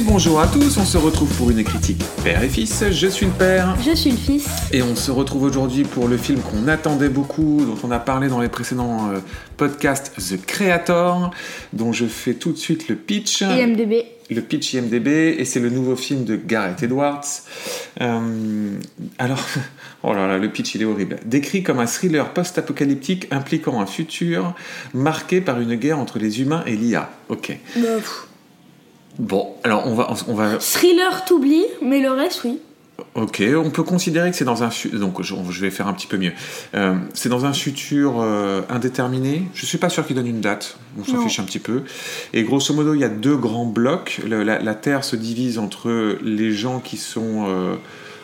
Et bonjour à tous, on se retrouve pour une critique père et fils. Je suis le père. Je suis le fils. Et on se retrouve aujourd'hui pour le film qu'on attendait beaucoup, dont on a parlé dans les précédents euh, podcasts, The Creator, dont je fais tout de suite le pitch. IMDB. Le pitch IMDB, et c'est le nouveau film de Gareth Edwards. Euh, alors, oh là là, le pitch il est horrible. Décrit comme un thriller post-apocalyptique impliquant un futur marqué par une guerre entre les humains et l'IA. Ok. Bah. Bon, alors on va, on va Thriller t'oublie, mais le reste, oui. Ok, on peut considérer que c'est dans un donc je, vais faire un petit peu mieux. Euh, c'est dans un futur euh, indéterminé. Je suis pas sûr qu'il donne une date. On s'en fiche un petit peu. Et grosso modo, il y a deux grands blocs. Le- la, la Terre se divise entre les gens qui sont euh,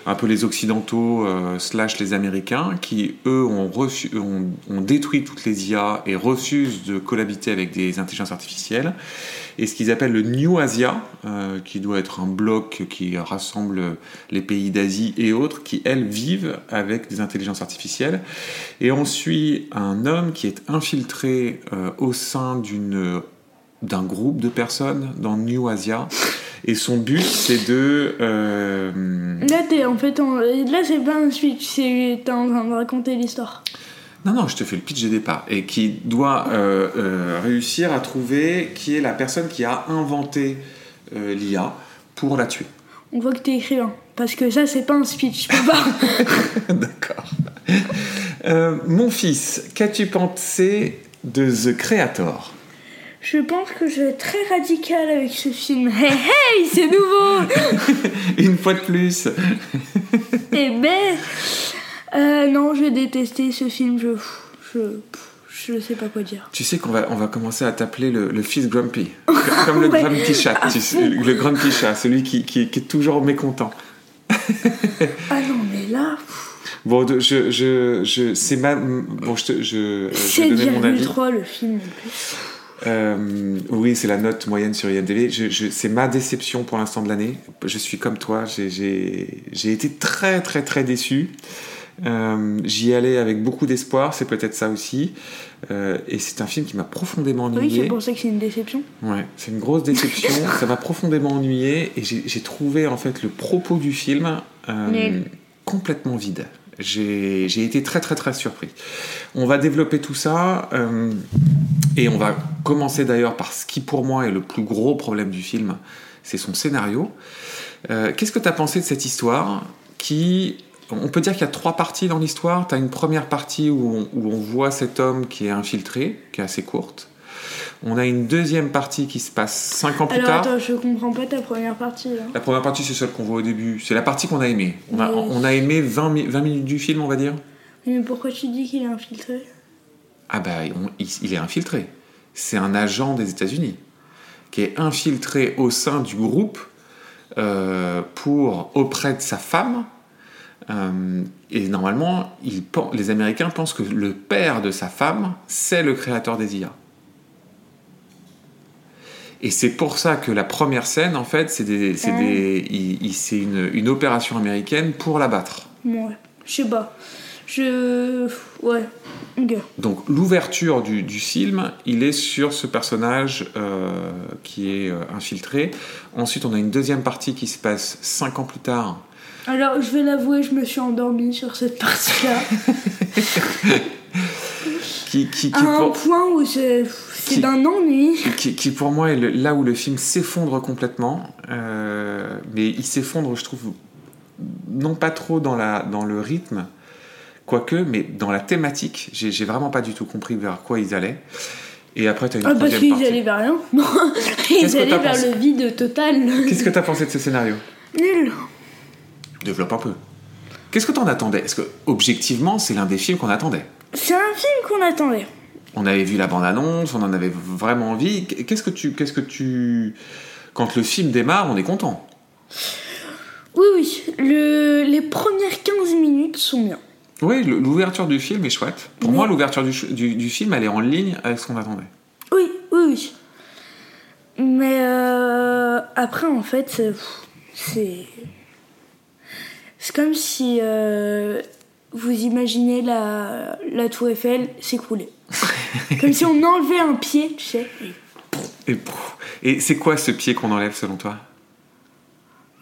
un peu les occidentaux euh, slash les Américains, qui eux ont, ont, ont détruit toutes les IA et refusent de cohabiter avec des intelligences artificielles et ce qu'ils appellent le New Asia, euh, qui doit être un bloc qui rassemble les pays d'Asie et autres, qui elles vivent avec des intelligences artificielles. Et on suit un homme qui est infiltré euh, au sein d'une d'un groupe de personnes dans New Asia. Et son but, c'est de... euh, Là, t'es en fait. en- Là, c'est pas un speech, c'est. T'es en train de raconter l'histoire. Non, non, je te fais le pitch de départ. Et qui doit euh, euh, réussir à trouver qui est la personne qui a inventé l'IA pour la tuer. On voit que t'es écrivain. Parce que ça, c'est pas un speech, je peux pas. D'accord. Mon fils, qu'as-tu pensé de The Creator? Je pense que je vais être très radical avec ce film. Hey, hey, c'est nouveau Une fois de plus. Eh ben. Euh, non, je vais détester ce film, je. Je. Je sais pas quoi dire. Tu sais qu'on va, on va commencer à t'appeler le, le fils Grumpy. Comme le Ouais. Grumpy Chat. tu sais, fond. le Grumpy Chat, celui qui, qui- qui est toujours mécontent. Ah non, mais là. Bon, je, je, je, c'est ma. Bon, je, te, je, je vais donner mon avis. 7,3 le film en plus. Euh, oui, c'est la note moyenne sur IMDb. Je, je- c'est ma déception pour l'instant de l'année. Je suis comme toi, j'ai, été très très très déçu. Euh, j'y allais avec beaucoup d'espoir, c'est peut-être ça aussi. Euh, et c'est un film qui m'a profondément Oui, c'est ennuyé. pour ça que c'est une déception. Ouais, c'est une grosse déception. ça m'a profondément ennuyé et j'ai, trouvé en fait le propos du film euh, complètement vide. J'ai, été très très très surpris. On va développer tout ça euh, et on va commencer d'ailleurs par ce qui pour moi est le plus gros problème du film, c'est son scénario. Euh, qu'est-ce que tu as pensé de cette histoire qui on peut dire qu'il y a trois parties dans l'histoire. Tu as une première partie où on, où on voit cet homme qui est infiltré, qui est assez courte. On a une deuxième partie qui se passe cinq ans plus Alors tard. attends, je comprends pas ta première partie là. La première partie, c'est celle qu'on voit au début. C'est la partie qu'on a aimée. On a, Oui. on a aimé 20, mi- 20 minutes du film, on va dire. Mais pourquoi tu dis qu'il est infiltré? Ah bah, on- il, il est infiltré. C'est un agent des États-Unis qui est infiltré au sein du groupe euh, pour auprès de sa femme. Euh, et normalement, il les Américains pensent que le père de sa femme, c'est le créateur des IA. Et c'est pour ça que la première scène, en fait, c'est des, c'est Ah. des, il- il- c'est une, une opération américaine pour l'abattre. Ouais, je sais pas. Je. Ouais. Donc l'ouverture du, du film, il est sur ce personnage euh, qui est euh, infiltré. Ensuite, on a une deuxième partie qui se passe cinq ans plus tard. Alors, je vais l'avouer, je me suis endormie sur cette partie-là. Qui, qui, qui, à un pour, point où c'est Qui- d'un ennui. qui- qui pour moi est le- là où le film s'effondre complètement. Euh, mais il s'effondre, je trouve, non pas trop dans, la, dans le rythme, quoique, mais dans la thématique. J'ai j'ai vraiment pas du tout compris vers quoi ils allaient. Et après, tu as une Ah, parce qu'ils partie. allaient vers rien. Ils allaient t'as vers le vide total. Qu'est-ce que tu as pensé de ce scénario? Nul. Développe un peu. Qu'est-ce que t'en attendais? Est-ce que, objectivement, c'est l'un des films qu'on attendait? C'est un film qu'on attendait. On avait vu la bande-annonce, on en avait vraiment envie. Qu'est-ce que tu. Qu'est-ce que tu. Quand le film démarre, on est content? Oui, oui. Le... Les premières 15 minutes sont bien. Oui, l'ouverture du film est chouette. Pour Mais- moi, l'ouverture du, ch- du, du film, elle est en ligne avec ce qu'on attendait. Oui, oui, oui. Mais euh, après, en fait, c'est. C'est c'est comme si euh, vous imaginez la, la tour Eiffel s'écrouler. comme si on enlevait un pied, tu sais. Et, c'est quoi ce pied qu'on enlève selon toi?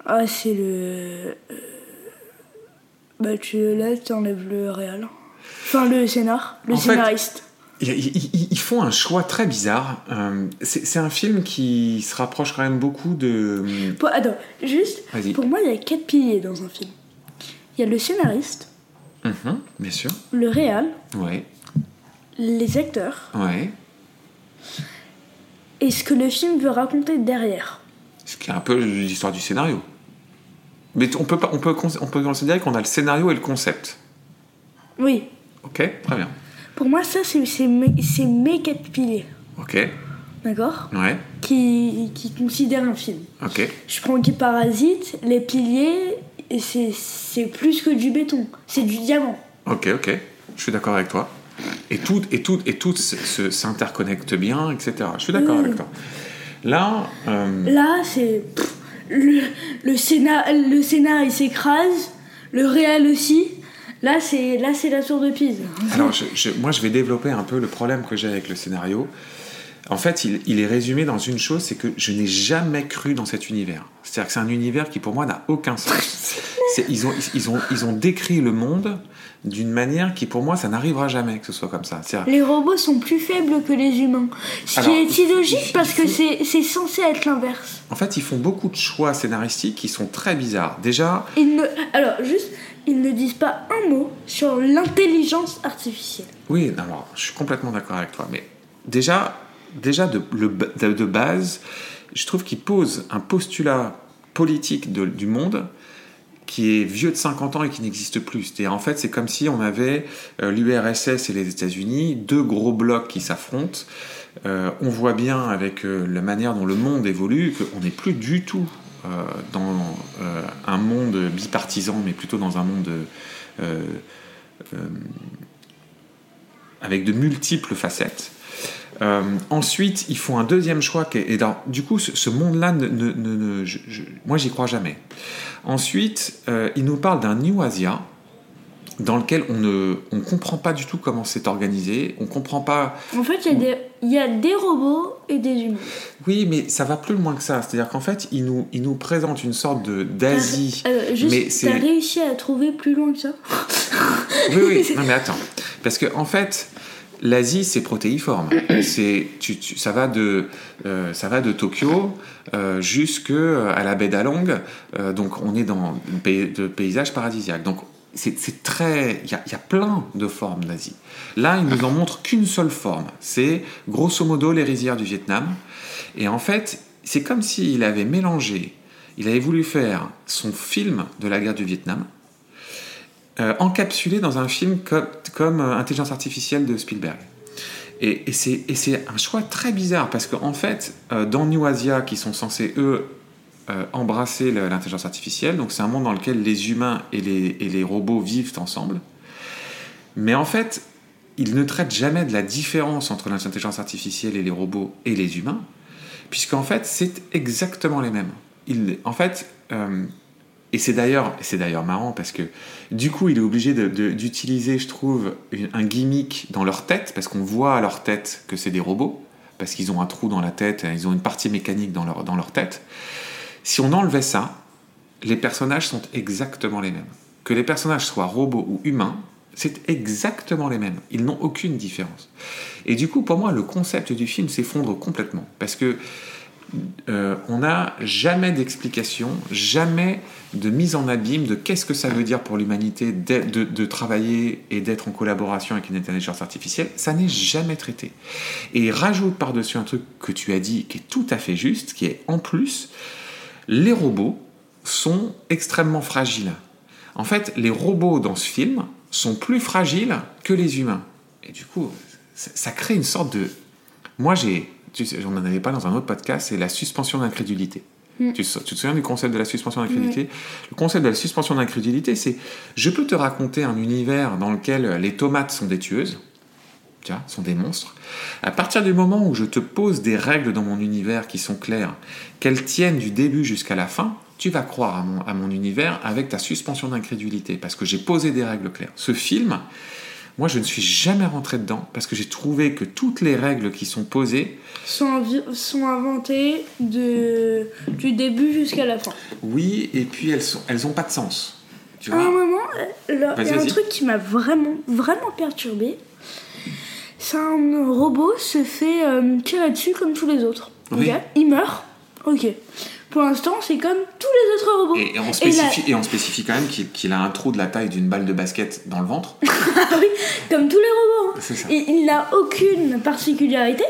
Ah, c'est le. euh, Bah, tu là, tu enlèves le réel. Enfin, le scénar, le En scénariste. Ils, font un choix très bizarre. Euh, c'est un film qui se rapproche quand même beaucoup de. Pour- attends, juste, pour moi, il y a quatre piliers dans un film. Il y a le scénariste, Mhm, bien sûr. le réal, Ouais, les acteurs ouais. et ce que le film veut raconter derrière. Ce qui est un peu l'histoire du scénario. Mais on peut, pas, on, peut, on peut considérer qu'on a le scénario et le concept. Oui, Ok Très bien. pour moi, ça, c'est mes, c'est mes quatre piliers. Ok. D'accord? Ouais. qui, qui considèrent un film. Ok. Je prends qui parasite, les piliers, c'est c'est plus que du béton, c'est du diamant. Ok, ok. Je suis d'accord avec toi. Et tout, et tout, et tout s'interconnecte bien, etc. Je suis d'accord Oui. avec toi. Là, euh, Là, c'est. Le, le, Sénat, le Sénat, il s'écrase, le Réal aussi. Là, c'est là c'est la tour de Pise. alors je- je- moi je vais développer un peu le problème que j'ai avec le scénario. En fait, il, il est résumé dans une chose, c'est que je n'ai jamais cru dans cet univers. C'est-à-dire que c'est un univers qui pour moi n'a aucun sens. Ils ont, ils, ont, ils ont décrit le monde d'une manière qui pour moi ça n'arrivera jamais que ce soit comme ça. Les robots sont plus faibles que les humains. Ce Alors, qui est illogique il- parce que c'est censé être l'inverse. En fait, ils font beaucoup de choix scénaristiques qui sont très bizarres. Déjà, Ils ne... Alors, juste, ils ne disent pas un mot sur l'intelligence artificielle. Oui, alors, je suis complètement d'accord avec toi. Mais déjà, déjà de, base, je trouve qu'il pose un postulat politique du monde qui est vieux de 50 ans et qui n'existe plus. C'est-à-dire, en fait, c'est comme si on avait euh, l'URSS et les États-Unis, deux gros blocs qui s'affrontent. Euh, on voit bien avec euh, la manière dont le monde évolue qu'on n'est plus du tout dans un monde bipartisan, mais plutôt dans un monde avec de multiples facettes. Euh, ensuite, ils font un deuxième choix. Qui est, et du coup, ce, ce monde-là, ne, ne- ne- ne- je- je- moi, j'y crois jamais. Ensuite, euh, ils nous parlent d'un New Asia dans lequel on ne on comprend pas du tout comment c'est organisé. On comprend pas. En fait, il y, a des- il y a des robots et des humains. Oui, mais ça va plus loin que ça. C'est-à-dire qu'en fait, ils nous, ils nous présentent une sorte de d'Asie. Euh, Mais juste, c'est- t'as réussi à trouver plus loin que ça Oui, oui. Non, mais attends. Parce que, en fait, l'Asie, c'est protéiforme. C'est, tu, tu- ça, va de, euh, ça va de Tokyo euh, jusque à la baie d'Along. Euh, donc, on est dans un pays, de paysage paradisiaque. Donc, c'est, très. Il y a, il y a plein de formes d'Asie. Là, il nous en montre qu'une seule forme. C'est, grosso modo, les rizières du Vietnam. Et en fait, c'est comme s'il avait mélangé. Il avait voulu faire son film de la guerre du Vietnam euh, encapsulé dans un film comme, euh, Intelligence artificielle de Spielberg. Et, c'est un choix très bizarre parce qu'en fait, euh, dans New Asia, qui sont censés, eux, embrasser l'intelligence artificielle, donc c'est un monde dans lequel les humains et les, robots vivent ensemble, mais en fait, ils ne traitent jamais de la différence entre l'intelligence artificielle et les robots et les humains, puisqu'en fait, c'est exactement les mêmes. Ils, en fait, et c'est d'ailleurs, c'est d'ailleurs marrant parce que du coup, il est obligé d'utiliser, je trouve, un gimmick dans leur tête, parce qu'on voit à leur tête que c'est des robots, parce qu'ils ont un trou dans la tête, ils ont une partie mécanique dans leur, dans leur tête. Si on enlevait ça, les personnages sont exactement les mêmes. Que les personnages soient robots ou humains, c'est exactement les mêmes. Ils n'ont aucune différence. Et du coup, pour moi, le concept du film s'effondre complètement. Parce que euh, on n'a jamais d'explication, jamais de mise en abîme de qu'est-ce que ça veut dire pour l'humanité de, travailler et d'être en collaboration avec une intelligence artificielle. Ça n'est jamais traité. Et rajoute par-dessus un truc que tu as dit qui est tout à fait juste, qui est en plus, les robots sont extrêmement fragiles. En fait, les robots dans ce film sont plus fragiles que les humains. Et du coup, ça crée une sorte de... Moi, j'ai... Tu sais, j'en avais pas dans un autre podcast, c'est la suspension d'incrédulité. Tu, te- tu te souviens du concept de la suspension d'incrédulité? Le concept de la suspension d'incrédulité, c'est je peux te raconter un univers dans lequel les tomates sont des tueuses, tu vois, sont des monstres. À partir du moment où je te pose des règles dans mon univers qui sont claires, qu'elles tiennent du début jusqu'à la fin, tu vas croire à mon, à mon univers avec ta suspension d'incrédulité, parce que j'ai posé des règles claires. Ce film, Moi, je ne suis jamais rentré dedans parce que j'ai trouvé que toutes les règles qui sont posées sont, inventées de, du début jusqu'à la fin. Oui, et puis elles sont, elles ont pas de sens. Tu À un vois moment, euh, il y a un truc qui m'a vraiment, vraiment perturbé. C'est un robot se fait euh, tirer dessus comme tous les autres. Oui. Il meurt. Ok. Pour l'instant, c'est comme tous les autres robots. et, et on Et spécifie, et on spécifie quand même qu'il a un trou de la taille d'une balle de basket dans le ventre. Ah oui, comme tous les robots. hein. Ça. Et il n'a aucune particularité.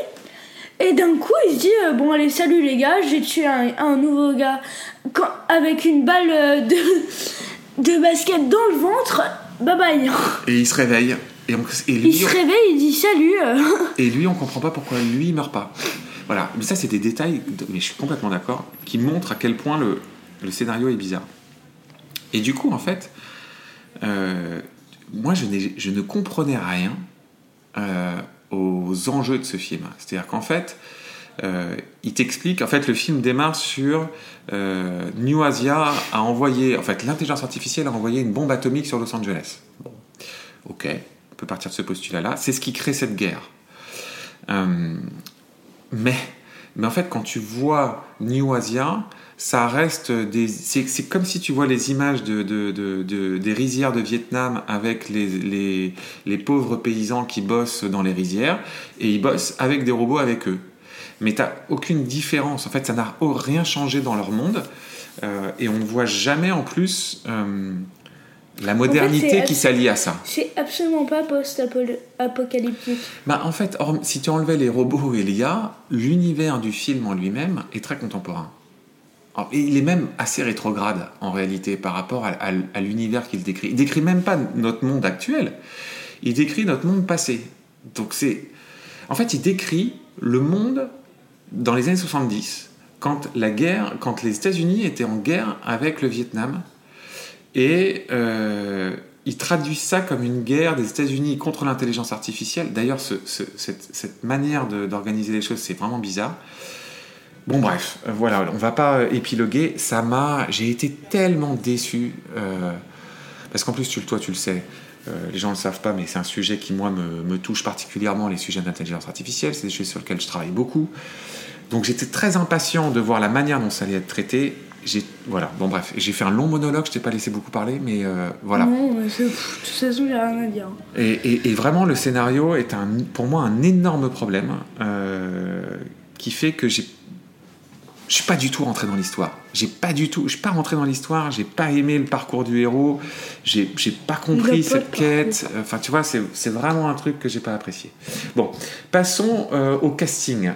Et d'un coup, il se dit euh, Bon, allez, salut les gars, j'ai tué un, un nouveau gars quand- avec une balle euh, de, de basket dans le ventre. Bye bye. Et il se réveille. Et, on- et Il se on- réveille, il dit Salut. euh. Et lui, on comprend pas pourquoi lui, il meurt pas. Voilà, mais ça, c'est des détails, mais je suis complètement d'accord, qui montrent à quel point le, scénario est bizarre. Et du coup, en fait, euh, moi, je, ne comprenais rien euh, aux enjeux de ce film. C'est-à-dire qu'en fait, euh, il t'explique, en fait, le film démarre sur New Asia a envoyé, en fait, l'intelligence artificielle a envoyé une bombe atomique sur Los Angeles. Bon, ok, on peut partir de ce postulat-là. C'est ce qui crée cette guerre. Mais, mais en fait, quand tu vois New Asia, ça reste des. C'est comme si tu vois les images de, de- de- de- des rizières de Vietnam avec les, les, les pauvres paysans qui bossent dans les rizières et ils bossent avec des robots avec eux. Mais tu aucune différence. En fait, ça n'a rien changé dans leur monde. Euh, et on ne voit jamais en plus euh, la modernité qui s'allie à ça. C'est absolument pas post-apocalyptique. Bah, en fait, si tu enlevais les robots et l'IA, l'univers du film en lui-même est très contemporain. Alors, et il est même assez rétrograde en réalité par rapport à, à- à l'univers qu'il décrit. Il décrit même pas notre monde actuel, il décrit notre monde passé. Donc c'est, en fait, il décrit le monde dans les années 70, quand la guerre, quand les États-Unis étaient en guerre avec le Vietnam, et euh, il traduit ça comme une guerre des États-Unis contre l'intelligence artificielle. D'ailleurs, ce- ce- cette, manière d'organiser les choses, c'est vraiment bizarre. Bon, bref, euh, voilà, on va pas euh, épiloguer. Ça m'a, j'ai été tellement déçu euh, parce qu'en plus, toi, tu le sais. les gens ne le savent pas, mais c'est un sujet qui, moi, me touche particulièrement, les sujets d'intelligence artificielle. C'est des sujets sur lesquels je travaille beaucoup. Donc j'étais très impatient de voir la manière dont ça allait être traité. J'ai, voilà, bon bref, j'ai fait un long monologue, je t'ai pas laissé beaucoup parler, mais euh, voilà. Non, mais c'est- pff, de toute façon, j'ai rien à dire. Et, et- et vraiment, le scénario est un, pour moi un énorme problème euh, qui fait que j'ai, je suis pas du tout rentré dans l'histoire. J'ai pas du tout, je suis pas rentré dans l'histoire. J'ai pas aimé le parcours du héros. J'ai, pas compris cette quête. Enfin, tu vois, c'est, c'est vraiment un truc que j'ai pas apprécié. Bon, passons euh, au casting.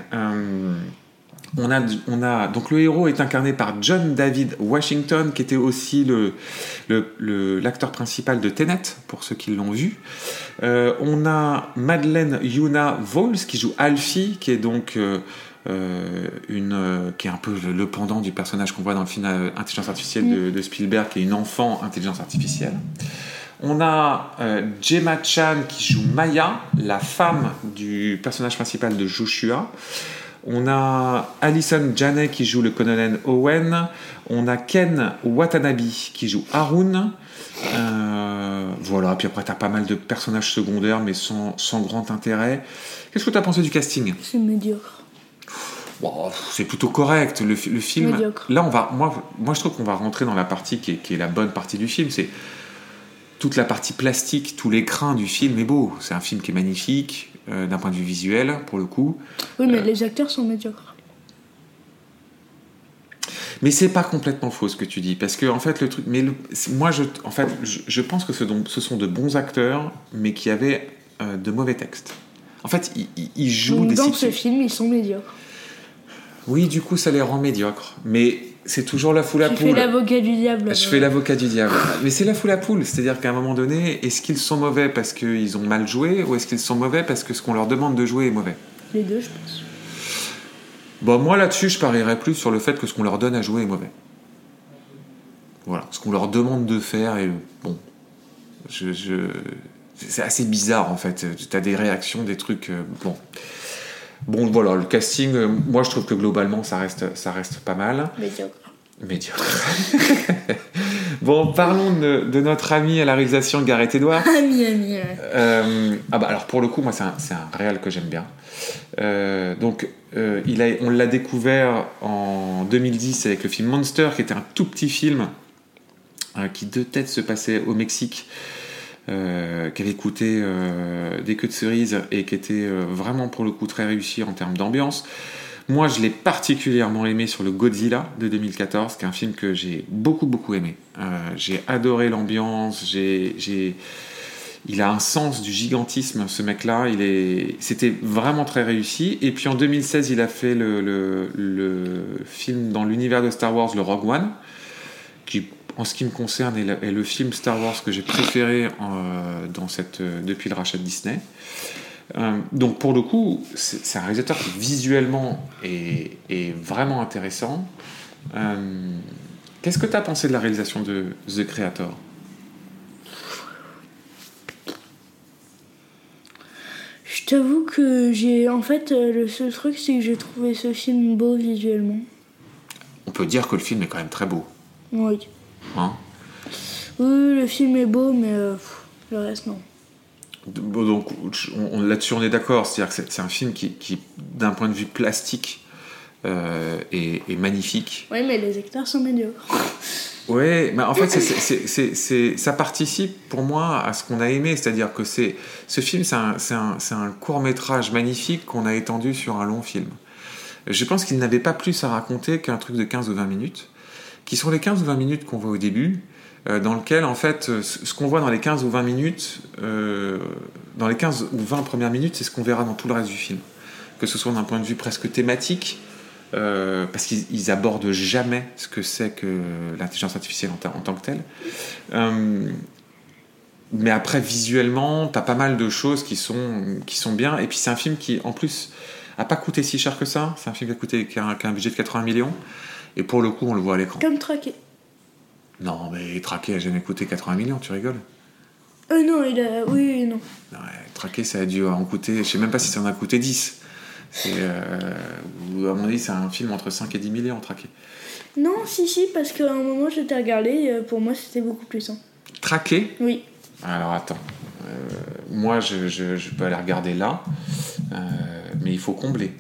On a, on a, donc le héros est incarné par John David Washington, qui était aussi le, le- l'acteur principal de Tenet, pour ceux qui l'ont vu. Euh, on a Madeleine Yuna Vols, qui joue Alfie, qui est donc euh, euh, une, qui est un peu le, pendant du personnage qu'on voit dans le film Intelligence artificielle de, Spielberg, qui est une enfant intelligence artificielle. On a Gemma Chan qui joue Maya, la femme du personnage principal de Joshua. On a Alison Janney qui joue le colonel Owen. On a Ken Watanabe qui joue Harun. Euh, voilà, puis après, tu as pas mal de personnages secondaires, mais sans, sans grand intérêt. Qu'est-ce que tu as pensé du casting? C'est médiocre. C'est plutôt correct. Le film. Médiocre. Là, on va, moi, moi, je trouve qu'on va rentrer dans la partie qui est, qui est la bonne partie du film. C'est toute la partie plastique, tout l'écran du film est beau. C'est un film qui est magnifique euh, d'un point de vue visuel, pour le coup. Oui, Euh. mais les acteurs sont médiocres. Mais c'est pas complètement faux ce que tu dis, parce que en fait le truc, mais le- c'est- moi je, en fait, je, je pense que ce, sont de bons acteurs, mais qui avaient euh, de mauvais textes. En fait, ils, jouent Donc, des dans ce film, ils sont médiocres. Oui, du coup, ça les rend médiocres, mais c'est toujours la foule à Tu poule. fais l'avocat du diable. Je fais l'avocat du diable. Mais c'est la foule à poule, c'est-à-dire qu'à un moment donné, est-ce qu'ils sont mauvais parce qu'ils ont mal joué, ou est-ce qu'ils sont mauvais parce que ce qu'on leur demande de jouer est mauvais? Les deux, je pense. Bon, moi là-dessus, je parierais plus sur le fait que ce qu'on leur donne à jouer est mauvais. Voilà, ce qu'on leur demande de faire est bon. Je, je- c'est assez bizarre en fait. Tu as des réactions, des trucs. euh, bon. Bon, voilà, le casting, euh, moi je trouve que globalement ça reste, ça reste pas mal. Médiocre. Médiocre. bon, parlons de, de, notre ami à la réalisation, Gareth Edwards. Ami, ami, ouais. Euh, ah bah alors pour le coup, moi c'est un, c'est un réal que j'aime bien. Euh, donc euh, il a, on l'a découvert en 2010 avec le film Monster, qui était un tout petit film qui de tête se passait au Mexique, euh, qui avait coûté euh, des queues de cerises et qui était euh, vraiment pour le coup très réussi en termes d'ambiance. Moi, je l'ai particulièrement aimé sur le Godzilla de 2014, qui est un film que j'ai beaucoup beaucoup aimé. Euh, j'ai adoré l'ambiance, j'ai, il a un sens du gigantisme, ce mec-là. Il est, c'était vraiment très réussi. Et puis en 2016, il a fait le, film dans l'univers de Star Wars, le Rogue One, en ce qui me concerne, est le, est le film Star Wars que j'ai préféré euh, dans cette, euh, depuis le rachat de Disney. Euh, donc pour le coup, c'est un réalisateur qui visuellement est, est vraiment intéressant. Qu'est-ce que tu as pensé de la réalisation de The Creator? Je t'avoue que j'ai. En fait, le seul truc, c'est que j'ai trouvé ce film beau visuellement. On peut dire que le film est quand même très beau. Oui. Hein Oui, le film est beau, mais euh, pff, le reste, non. Bon, donc on- on- là-dessus on est d'accord, c'est-à-dire que c'est un film qui, qui, d'un point de vue plastique, euh, est, est magnifique. Oui, mais les acteurs sont médiocres. Ouais, mais en fait, c'est- c'est- c'est- c'est- ça participe pour moi à ce qu'on a aimé, c'est-à-dire que c'est ce film, c'est un, c'est un- c'est un court métrage magnifique qu'on a étendu sur un long film. Je pense qu'il n'avait pas plus à raconter qu'un truc de 15 ou 20 minutes, qui sont les 15 ou 20 minutes qu'on voit au début, euh, dans lequel, en fait, euh, ce qu'on voit dans les 15 ou 20 minutes, euh, dans les 15 ou 20 premières minutes, c'est ce qu'on verra dans tout le reste du film. Que ce soit d'un point de vue presque thématique, parce qu'ils ils abordent jamais ce que c'est que l'intelligence artificielle en, ta- en tant que telle. Mais après, visuellement, t'as pas mal de choses qui sont, qui sont bien. Et puis, c'est un film qui, en plus, a pas coûté si cher que ça. C'est un film qui a coûté qui un budget de 80 millions. Et pour le coup, on le voit à l'écran. Comme traqué. Non, mais Traqué a jamais coûté 80 millions, tu rigoles? Euh, non, il a. Oui, non. Ouais, Traqué, ça a dû en coûter, je sais même pas si ça en a coûté 10. C'est, euh, à mon avis, c'est un film entre 5 et 10 millions, Traqué. Non, si, si, parce qu'à un moment, j'étais regardé, euh, pour moi, c'était beaucoup plus. hein. Traqué Oui. Alors attends, Euh, moi je, je- je peux aller regarder là, euh, mais il faut combler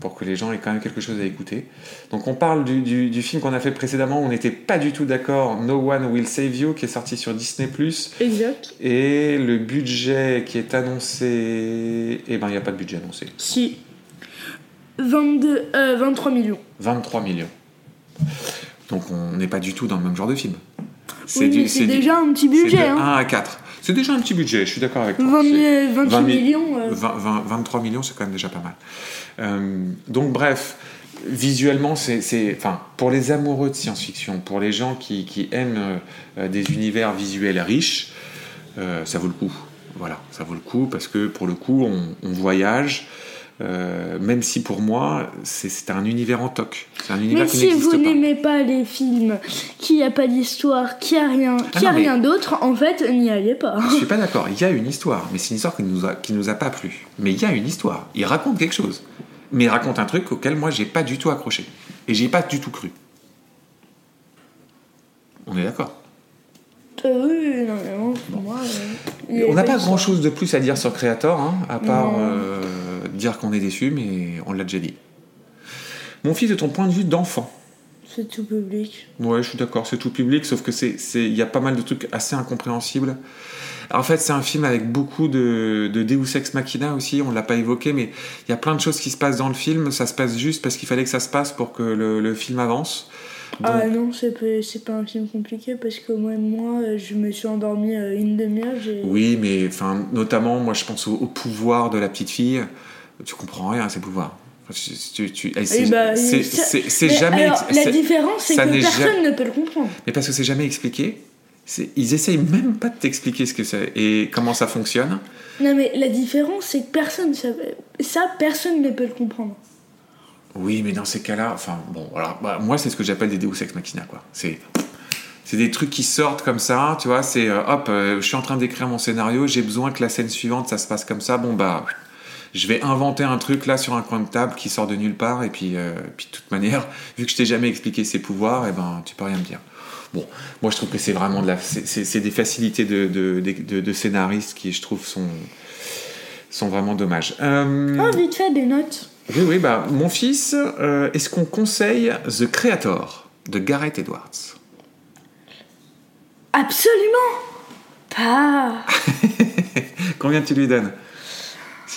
pour que les gens aient quand même quelque chose à écouter. Donc on parle du, du- du film qu'on a fait précédemment, on n'était pas du tout d'accord, No One Will Save You, qui est sorti sur Disney ⁇ Exact. et le budget qui est annoncé, eh ben il n'y a pas de budget annoncé, Si. 22, euh, 23 millions. 23 millions. Donc on n'est pas du tout dans le même genre de film. Oui, c'est du- déjà un petit budget. de Hein. 1 à 4. C'est déjà un petit budget, je suis d'accord avec toi. 20 C'est- 000 28 20 000 millions. euh, 20 20 23 millions, c'est quand même déjà pas mal. Euh, donc bref, visuellement, c'est, enfin, pour les amoureux de science-fiction, pour les gens qui, qui aiment euh, des univers visuels riches, euh, ça vaut le coup. Voilà, ça vaut le coup parce que pour le coup, on, on voyage. Euh, même si pour moi, c'est, un univers en toc. Un univers qui si vous n'aimez pas les films, qui a pas d'histoire, qui a rien, qui Ah a non, mais- rien d'autre, en fait, n'y allez pas. Je suis pas d'accord. Il y a une histoire, mais c'est une histoire qui nous a, qui nous a pas plu. Mais il y a une histoire. Il raconte quelque chose, mais il raconte un truc auquel moi j'ai pas du tout accroché et j'ai pas du tout cru. On est d'accord? Euh, oui, non, mais bon, pour moi. euh, On n'a pas grand chose de plus à dire sur Creator, hein, à part dire qu'on est déçu, mais on l'a déjà dit. Mon fils, de ton point de vue d'enfant, C'est tout public. Ouais, je suis d'accord, c'est tout public, sauf que c'est, il y a pas mal de trucs assez incompréhensibles. En fait, c'est un film avec beaucoup de, de Deus Ex Machina aussi, on l'a pas évoqué, mais il y a plein de choses qui se passent dans le film, ça se passe juste parce qu'il fallait que ça se passe pour que le, le film avance. Donc, Ah non, c'est pas, pas un film compliqué parce que moi, moi je me suis endormie euh, une demi-heure. Oui, mais enfin, notamment, moi je pense au, au pouvoir de la petite fille, tu comprends rien à ses pouvoirs. C'est, Eh ben, c'est, Mais jamais. alors, la différence, c'est que personne ne peut le comprendre. Mais parce que c'est jamais expliqué. Ils essayent même pas de t'expliquer ce que c'est et comment ça fonctionne. Non, mais la différence, c'est que personne. Ça, personne ne peut le comprendre. Oui, mais dans ces cas-là, enfin bon, voilà, bah, moi c'est ce que j'appelle des Deus Ex Machina, quoi. C'est c'est des trucs qui sortent comme ça, tu vois. C'est euh, hop, euh, je suis en train d'écrire mon scénario, j'ai besoin que la scène suivante ça se passe comme ça. Bon bah, je vais inventer un truc là sur un coin de table qui sort de nulle part, et puis, euh, puis de toute manière, vu que je t'ai jamais expliqué ses pouvoirs, et ben tu peux rien me dire. Bon, moi je trouve que c'est vraiment de la, c'est- des facilités de, de, de, de scénaristes qui, je trouve, sont, sont vraiment dommages. Euh, Oh, vite fait, des notes. oui, oui, bah, mon fils, euh, est-ce qu'on conseille The Creator de Gareth Edwards? Absolument Pas. Combien tu lui donnes?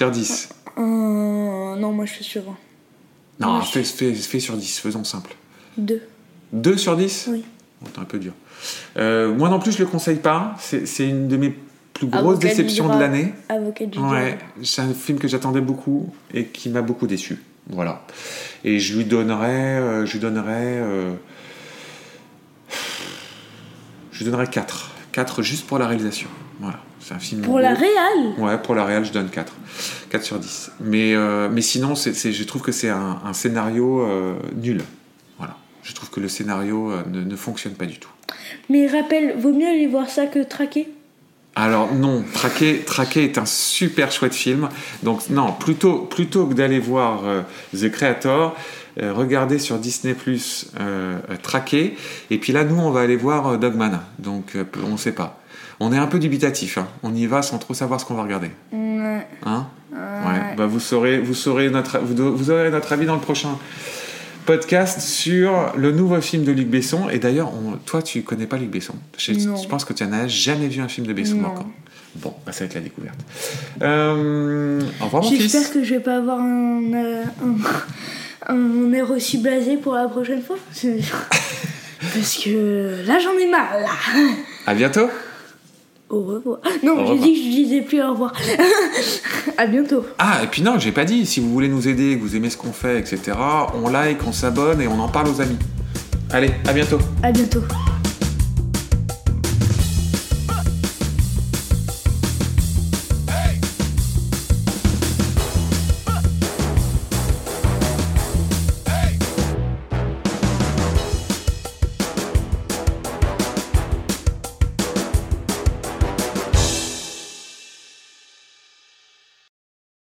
Sur 10 Euh, non, moi je suis sur un. Non, Ouais. fais, fais, fais sur 10, faisons simple. Deux. 2 sur 10 Oui. Bon, T'es un peu dur. Euh, moi non plus, je le conseille pas. C'est une de mes plus grosses Avocat déceptions de l'année. Avocat du Ouais, c'est un film que j'attendais beaucoup et qui m'a beaucoup déçu. Voilà. Et je lui donnerais, euh, je lui donnerais, euh, je lui donnerais 4. 4 juste pour la réalisation. Voilà. C'est un film. Pour la réal Ouais, pour la réal, je donne 4. 4 sur 10. Mais, euh, mais sinon, je trouve que c'est un, un scénario euh, nul. Voilà. Je trouve que le scénario euh, ne, ne fonctionne pas du tout. Mais rappelle, vaut mieux aller voir ça que traquer Alors non, Traqué, Traqué est un super chouette film. Donc non, plutôt, plutôt que d'aller voir The Creator, regardez sur Disney Plus Traqué. Et puis là, nous, on va aller voir Dogman. Donc on ne sait pas. On est un peu dubitatif. hein. On y va sans trop savoir ce qu'on va regarder. Ouais. Hein Ouais. Bah, vous saurez, vous saurez notre, vous, aurez notre avis dans le prochain podcast sur le nouveau film de Luc Besson. Et d'ailleurs, toi, tu connais pas Luc Besson. Je, pense que tu n'as jamais vu un film de Besson encore. Bon, bah, ça va être la découverte. Euh, au revoir, mon J'espère que je vais pas avoir un, euh, un, un air aussi blasé pour la prochaine fois. Parce que là j'en ai marre. Là. À bientôt. Au revoir. Non, j'ai dit que je disais plus au revoir. à bientôt. Ah, et puis non, j'ai pas dit. Si vous voulez nous aider, que vous aimez ce qu'on fait, etc., on like, on s'abonne et on en parle aux amis. Allez, à bientôt. À bientôt.